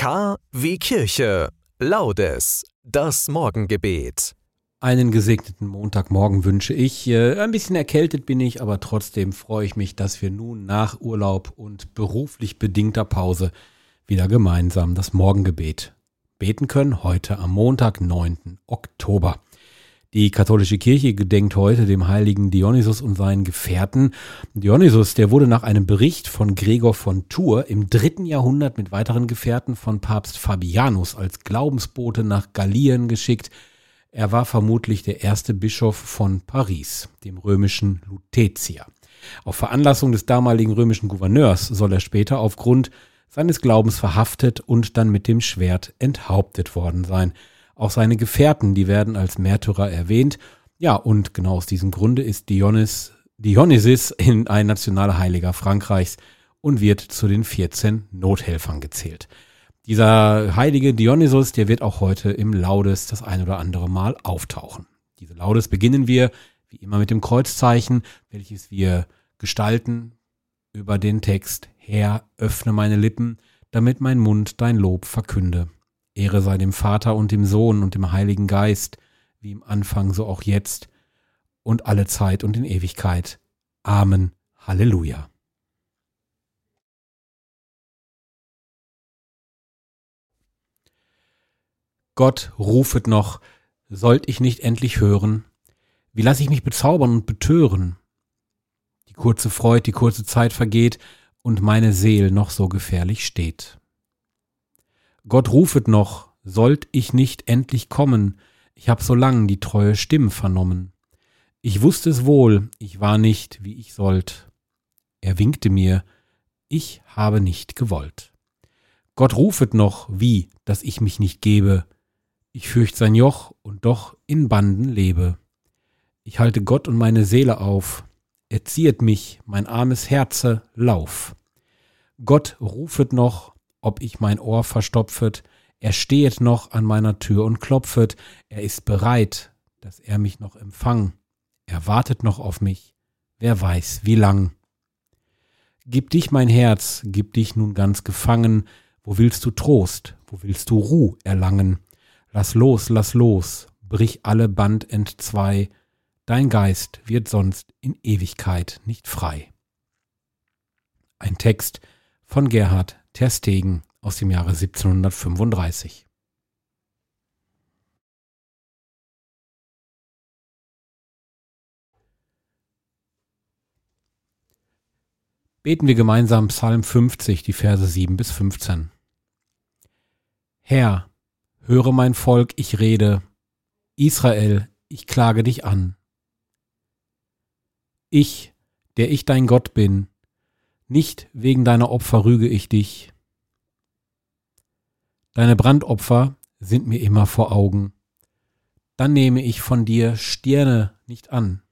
K wie Kirche. Laudes. Das Morgengebet. Einen gesegneten Montagmorgen wünsche ich. Äh, Ein bisschen erkältet bin ich, aber trotzdem freue ich mich, dass wir nun nach Urlaub und beruflich bedingter Pause wieder gemeinsam das Morgengebet beten können. Heute am Montag, 9. Oktober. Die katholische Kirche gedenkt heute dem heiligen Dionysus und seinen Gefährten. Dionysus, der wurde nach einem Bericht von Gregor von Tours im dritten Jahrhundert mit weiteren Gefährten von Papst Fabianus als Glaubensbote nach Gallien geschickt. Er war vermutlich der erste Bischof von Paris, dem römischen Lutetia. Auf Veranlassung des damaligen römischen Gouverneurs soll er später aufgrund seines Glaubens verhaftet und dann mit dem Schwert enthauptet worden sein. Auch seine Gefährten, die werden als Märtyrer erwähnt. Ja, und genau aus diesem Grunde ist Dionys, Dionysis in ein nationaler Heiliger Frankreichs und wird zu den 14 Nothelfern gezählt. Dieser heilige Dionysus, der wird auch heute im Laudes das ein oder andere Mal auftauchen. Diese Laudes beginnen wir wie immer mit dem Kreuzzeichen, welches wir gestalten über den Text Herr, öffne meine Lippen, damit mein Mund dein Lob verkünde. Ehre sei dem Vater und dem Sohn und dem Heiligen Geist, wie im Anfang so auch jetzt und alle Zeit und in Ewigkeit. Amen. Halleluja. Gott rufet noch, sollt ich nicht endlich hören? Wie lass ich mich bezaubern und betören? Die kurze Freud, die kurze Zeit vergeht und meine Seel noch so gefährlich steht. Gott rufet noch, sollt ich nicht endlich kommen? Ich hab so lang die treue Stimme vernommen. Ich wusste es wohl, ich war nicht, wie ich sollt. Er winkte mir, ich habe nicht gewollt. Gott rufet noch, wie, dass ich mich nicht gebe. Ich fürcht sein Joch und doch in Banden lebe. Ich halte Gott und meine Seele auf. Er ziehet mich, mein armes Herze, lauf. Gott rufet noch, ob ich mein Ohr verstopfet. Er stehet noch an meiner Tür und klopfet. Er ist bereit, dass er mich noch empfang. Er wartet noch auf mich. Wer weiß, wie lang. Gib dich mein Herz, gib dich nun ganz gefangen. Wo willst du Trost? Wo willst du Ruh erlangen? Lass los, lass los, brich alle Band entzwei. Dein Geist wird sonst in Ewigkeit nicht frei. Ein Text von Gerhard Terstegen aus dem Jahre 1735. Beten wir gemeinsam Psalm 50, die Verse 7 bis 15. Herr, höre mein Volk, ich rede, Israel, ich klage dich an. Ich, der ich dein Gott bin, nicht wegen deiner Opfer rüge ich dich. Deine Brandopfer sind mir immer vor Augen. Dann nehme ich von dir Stirne nicht an,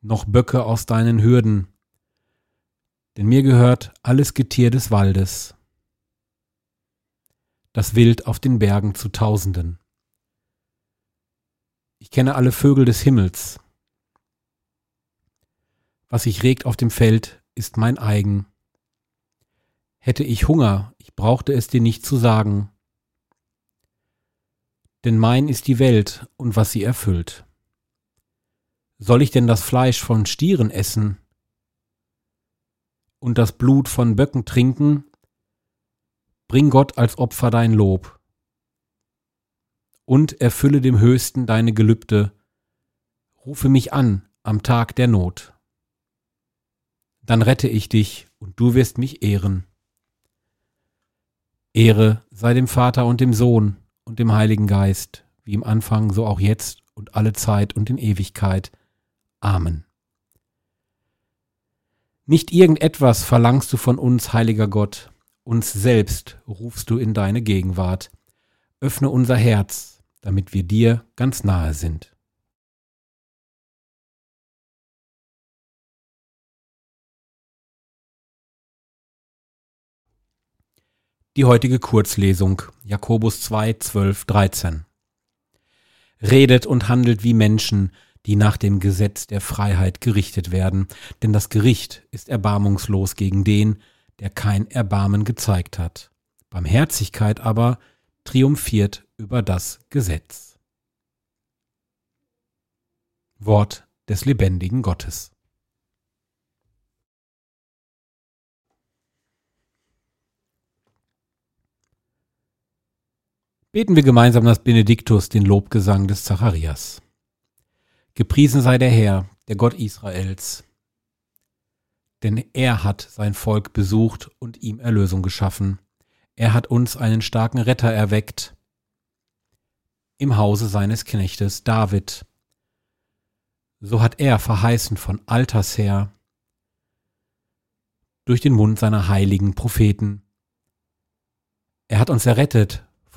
noch Böcke aus deinen Hürden, denn mir gehört alles Getier des Waldes, das Wild auf den Bergen zu Tausenden. Ich kenne alle Vögel des Himmels. Was sich regt auf dem Feld, ist mein eigen. Hätte ich Hunger, ich brauchte es dir nicht zu sagen. Denn mein ist die Welt und was sie erfüllt. Soll ich denn das Fleisch von Stieren essen und das Blut von Böcken trinken? Bring Gott als Opfer dein Lob und erfülle dem Höchsten deine Gelübde. Rufe mich an am Tag der Not dann rette ich dich und du wirst mich ehren. Ehre sei dem Vater und dem Sohn und dem Heiligen Geist, wie im Anfang, so auch jetzt und alle Zeit und in Ewigkeit. Amen. Nicht irgendetwas verlangst du von uns, heiliger Gott, uns selbst rufst du in deine Gegenwart. Öffne unser Herz, damit wir dir ganz nahe sind. Die heutige Kurzlesung Jakobus 2, 12, 13. Redet und handelt wie Menschen, die nach dem Gesetz der Freiheit gerichtet werden, denn das Gericht ist erbarmungslos gegen den, der kein Erbarmen gezeigt hat. Barmherzigkeit aber triumphiert über das Gesetz. Wort des lebendigen Gottes. Beten wir gemeinsam das Benediktus, den Lobgesang des Zacharias. Gepriesen sei der Herr, der Gott Israels, denn er hat sein Volk besucht und ihm Erlösung geschaffen. Er hat uns einen starken Retter erweckt im Hause seines Knechtes David. So hat er verheißen von alters her durch den Mund seiner heiligen Propheten. Er hat uns errettet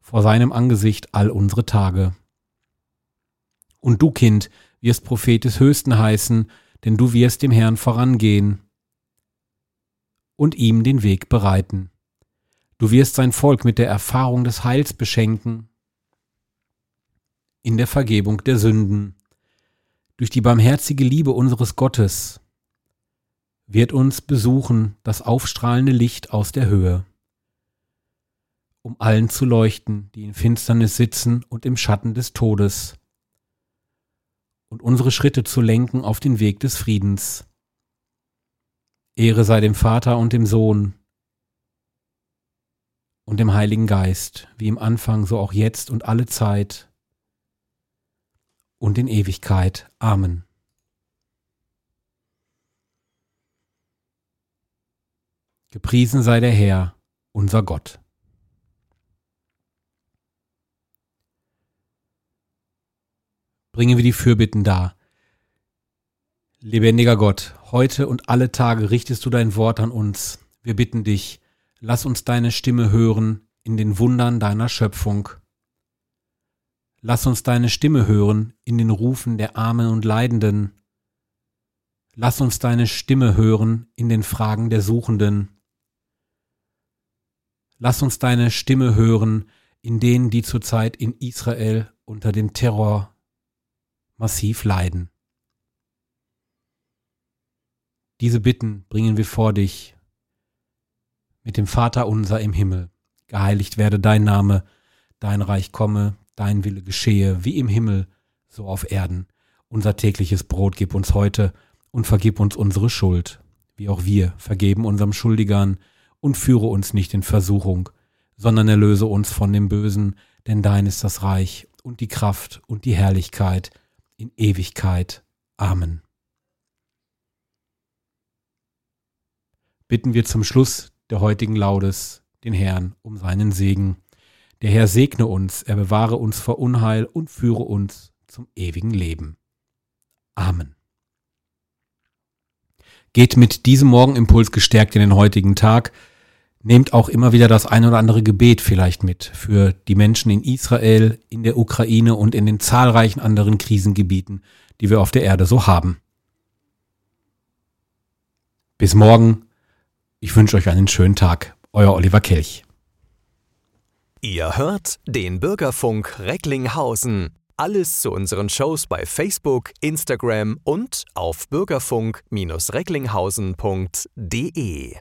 vor seinem Angesicht all unsere Tage. Und du, Kind, wirst Prophet des Höchsten heißen, denn du wirst dem Herrn vorangehen und ihm den Weg bereiten. Du wirst sein Volk mit der Erfahrung des Heils beschenken, in der Vergebung der Sünden. Durch die barmherzige Liebe unseres Gottes wird uns besuchen das aufstrahlende Licht aus der Höhe um allen zu leuchten, die in Finsternis sitzen und im Schatten des Todes, und unsere Schritte zu lenken auf den Weg des Friedens. Ehre sei dem Vater und dem Sohn und dem Heiligen Geist, wie im Anfang, so auch jetzt und alle Zeit und in Ewigkeit. Amen. Gepriesen sei der Herr, unser Gott. Bringen wir die Fürbitten dar. Lebendiger Gott, heute und alle Tage richtest du dein Wort an uns. Wir bitten dich, lass uns deine Stimme hören in den Wundern deiner Schöpfung. Lass uns deine Stimme hören in den Rufen der Armen und Leidenden. Lass uns deine Stimme hören in den Fragen der Suchenden. Lass uns deine Stimme hören in denen, die zurzeit in Israel unter dem Terror massiv leiden. Diese Bitten bringen wir vor dich mit dem Vater unser im Himmel. Geheiligt werde dein Name, dein Reich komme, dein Wille geschehe, wie im Himmel, so auf Erden. Unser tägliches Brot gib uns heute und vergib uns unsere Schuld, wie auch wir vergeben unserem Schuldigern, und führe uns nicht in Versuchung, sondern erlöse uns von dem Bösen, denn dein ist das Reich und die Kraft und die Herrlichkeit in Ewigkeit. Amen. Bitten wir zum Schluss der heutigen Laudes den Herrn um seinen Segen. Der Herr segne uns, er bewahre uns vor Unheil und führe uns zum ewigen Leben. Amen. Geht mit diesem Morgenimpuls gestärkt in den heutigen Tag. Nehmt auch immer wieder das ein oder andere Gebet vielleicht mit für die Menschen in Israel, in der Ukraine und in den zahlreichen anderen Krisengebieten, die wir auf der Erde so haben. Bis morgen. Ich wünsche euch einen schönen Tag. Euer Oliver Kelch. Ihr hört den Bürgerfunk Recklinghausen. Alles zu unseren Shows bei Facebook, Instagram und auf bürgerfunk-recklinghausen.de.